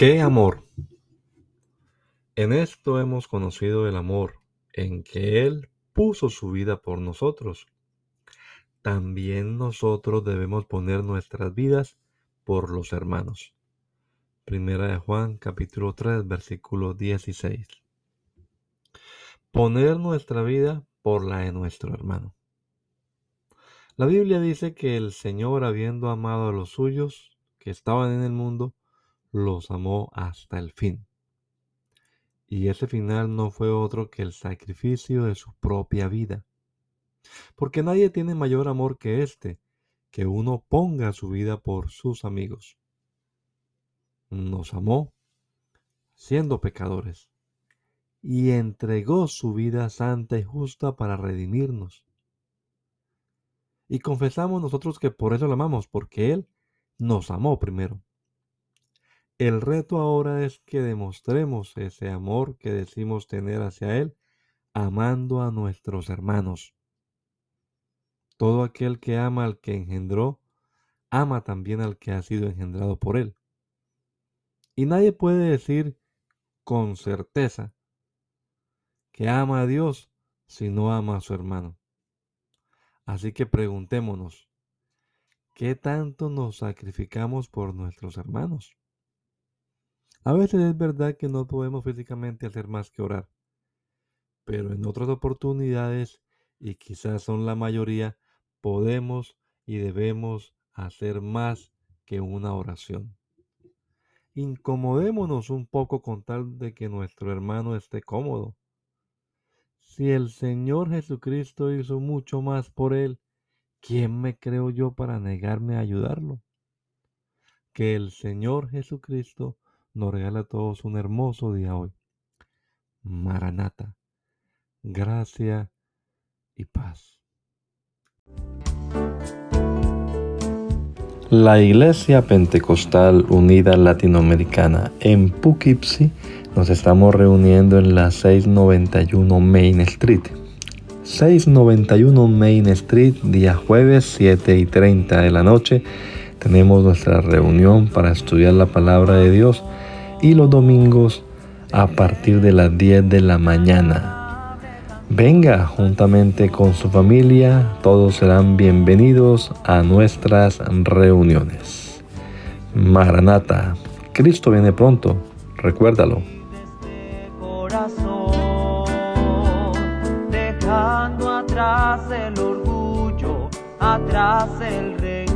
¿Qué amor? En esto hemos conocido el amor, en que Él puso su vida por nosotros. También nosotros debemos poner nuestras vidas por los hermanos. Primera de Juan capítulo 3 versículo 16. Poner nuestra vida por la de nuestro hermano. La Biblia dice que el Señor, habiendo amado a los suyos que estaban en el mundo, los amó hasta el fin. Y ese final no fue otro que el sacrificio de su propia vida. Porque nadie tiene mayor amor que este, que uno ponga su vida por sus amigos. Nos amó siendo pecadores y entregó su vida santa y justa para redimirnos. Y confesamos nosotros que por eso lo amamos, porque Él nos amó primero. El reto ahora es que demostremos ese amor que decimos tener hacia Él, amando a nuestros hermanos. Todo aquel que ama al que engendró, ama también al que ha sido engendrado por Él. Y nadie puede decir con certeza que ama a Dios si no ama a su hermano. Así que preguntémonos, ¿qué tanto nos sacrificamos por nuestros hermanos? A veces es verdad que no podemos físicamente hacer más que orar, pero en otras oportunidades, y quizás son la mayoría, podemos y debemos hacer más que una oración. Incomodémonos un poco con tal de que nuestro hermano esté cómodo. Si el Señor Jesucristo hizo mucho más por él, ¿quién me creo yo para negarme a ayudarlo? Que el Señor Jesucristo nos regala a todos un hermoso día hoy. Maranata, gracia y paz. La Iglesia Pentecostal Unida Latinoamericana en Poughkeepsie nos estamos reuniendo en la 691 Main Street. 691 Main Street, día jueves 7 y 30 de la noche. Tenemos nuestra reunión para estudiar la palabra de Dios y los domingos a partir de las 10 de la mañana. Venga juntamente con su familia, todos serán bienvenidos a nuestras reuniones. Maranata, Cristo viene pronto, recuérdalo. Atrás el orgullo, atrás el rey